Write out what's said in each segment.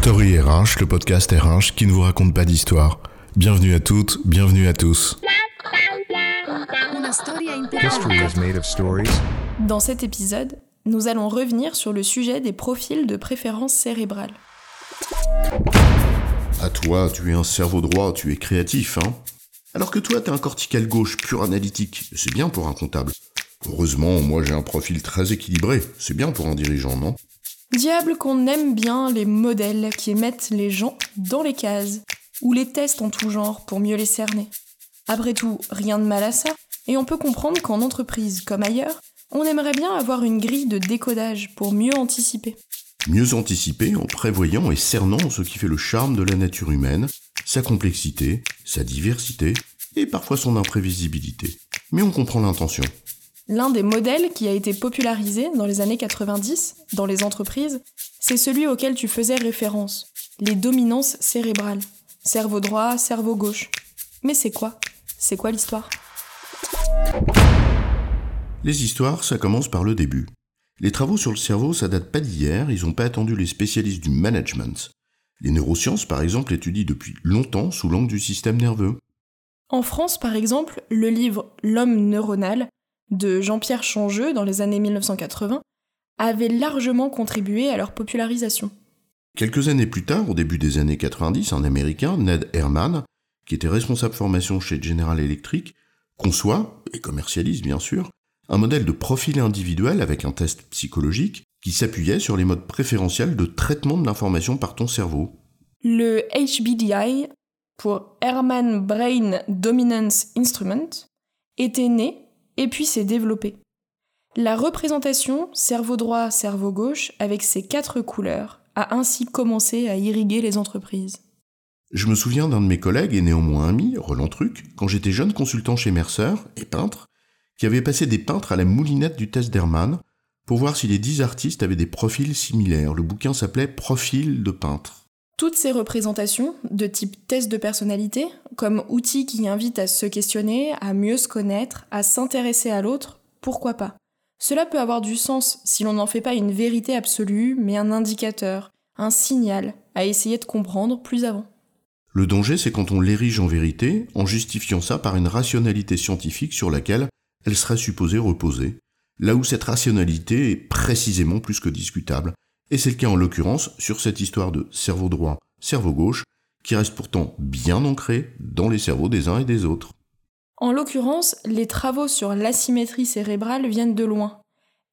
Story RH, le podcast RH qui ne vous raconte pas d'histoire. Bienvenue à toutes, bienvenue à tous. Dans cet épisode, nous allons revenir sur le sujet des profils de préférence cérébrale. À toi, tu es un cerveau droit, tu es créatif, hein Alors que toi, t'es un cortical gauche pur analytique, c'est bien pour un comptable. Heureusement, moi j'ai un profil très équilibré, c'est bien pour un dirigeant, non? Diable qu'on aime bien les modèles qui mettent les gens dans les cases, ou les tests en tout genre pour mieux les cerner. Après tout, rien de mal à ça, et on peut comprendre qu'en entreprise comme ailleurs, on aimerait bien avoir une grille de décodage pour mieux anticiper. Mieux anticiper en prévoyant et cernant ce qui fait le charme de la nature humaine, sa complexité, sa diversité et parfois son imprévisibilité. Mais on comprend l'intention. L'un des modèles qui a été popularisé dans les années 90 dans les entreprises, c'est celui auquel tu faisais référence, les dominances cérébrales. Cerveau droit, cerveau gauche. Mais c'est quoi? C'est quoi l'histoire? Les histoires, ça commence par le début. Les travaux sur le cerveau, ça date pas d'hier, ils n'ont pas attendu les spécialistes du management. Les neurosciences, par exemple, étudient depuis longtemps sous l'angle du système nerveux. En France, par exemple, le livre L'homme neuronal de Jean-Pierre Changeux dans les années 1980 avait largement contribué à leur popularisation. Quelques années plus tard, au début des années 90, un Américain, Ned Herman, qui était responsable formation chez General Electric, conçoit, et commercialise bien sûr, un modèle de profil individuel avec un test psychologique qui s'appuyait sur les modes préférentiels de traitement de l'information par ton cerveau. Le HBDI, pour Herman Brain Dominance Instrument, était né et puis s'est développé. La représentation cerveau droit, cerveau gauche, avec ses quatre couleurs, a ainsi commencé à irriguer les entreprises. Je me souviens d'un de mes collègues et néanmoins ami, Roland Truc, quand j'étais jeune consultant chez Mercer et peintre, qui avait passé des peintres à la moulinette du test d'Hermann pour voir si les dix artistes avaient des profils similaires. Le bouquin s'appelait Profil de peintre. Toutes ces représentations, de type test de personnalité, comme outils qui invitent à se questionner, à mieux se connaître, à s'intéresser à l'autre, pourquoi pas? Cela peut avoir du sens si l'on n'en fait pas une vérité absolue, mais un indicateur, un signal à essayer de comprendre plus avant. Le danger, c'est quand on l'érige en vérité, en justifiant ça par une rationalité scientifique sur laquelle elle serait supposée reposer, là où cette rationalité est précisément plus que discutable, et c'est le cas en l'occurrence sur cette histoire de cerveau droit, cerveau gauche, qui reste pourtant bien ancrée dans les cerveaux des uns et des autres. En l'occurrence, les travaux sur l'asymétrie cérébrale viennent de loin.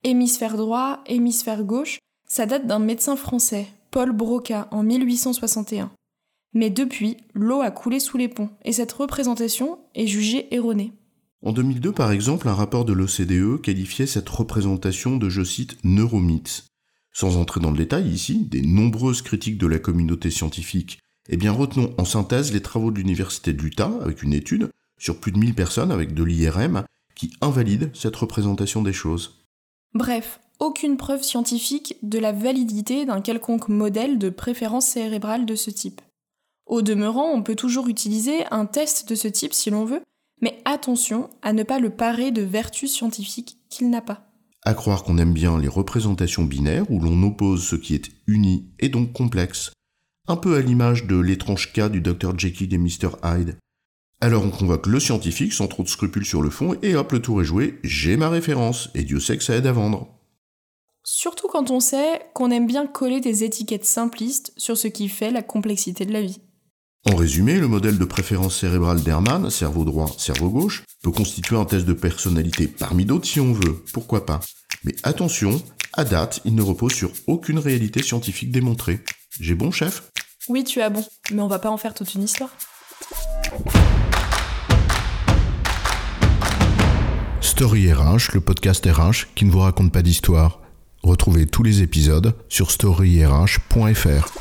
Hémisphère droit, hémisphère gauche, ça date d'un médecin français, Paul Broca, en 1861. Mais depuis, l'eau a coulé sous les ponts, et cette représentation est jugée erronée. En 2002, par exemple, un rapport de l'OCDE qualifiait cette représentation de, je cite, neuromythe. Sans entrer dans le détail ici, des nombreuses critiques de la communauté scientifique, eh bien retenons en synthèse les travaux de l'Université de l'Utah avec une étude sur plus de 1000 personnes avec de l'IRM qui invalide cette représentation des choses. Bref, aucune preuve scientifique de la validité d'un quelconque modèle de préférence cérébrale de ce type. Au demeurant, on peut toujours utiliser un test de ce type si l'on veut, mais attention à ne pas le parer de vertus scientifiques qu'il n'a pas à croire qu'on aime bien les représentations binaires où l'on oppose ce qui est uni et donc complexe, un peu à l'image de l'étrange cas du Dr Jekyll et Mr Hyde. Alors on convoque le scientifique sans trop de scrupules sur le fond et hop le tour est joué, j'ai ma référence, et Dieu sait que ça aide à vendre. Surtout quand on sait qu'on aime bien coller des étiquettes simplistes sur ce qui fait la complexité de la vie. En résumé, le modèle de préférence cérébrale d'Hermann, cerveau droit, cerveau gauche, peut constituer un test de personnalité parmi d'autres si on veut, pourquoi pas. Mais attention, à date, il ne repose sur aucune réalité scientifique démontrée. J'ai bon, chef? Oui, tu as bon, mais on va pas en faire toute une histoire. Story RH, le podcast RH qui ne vous raconte pas d'histoire. Retrouvez tous les épisodes sur storyrh.fr.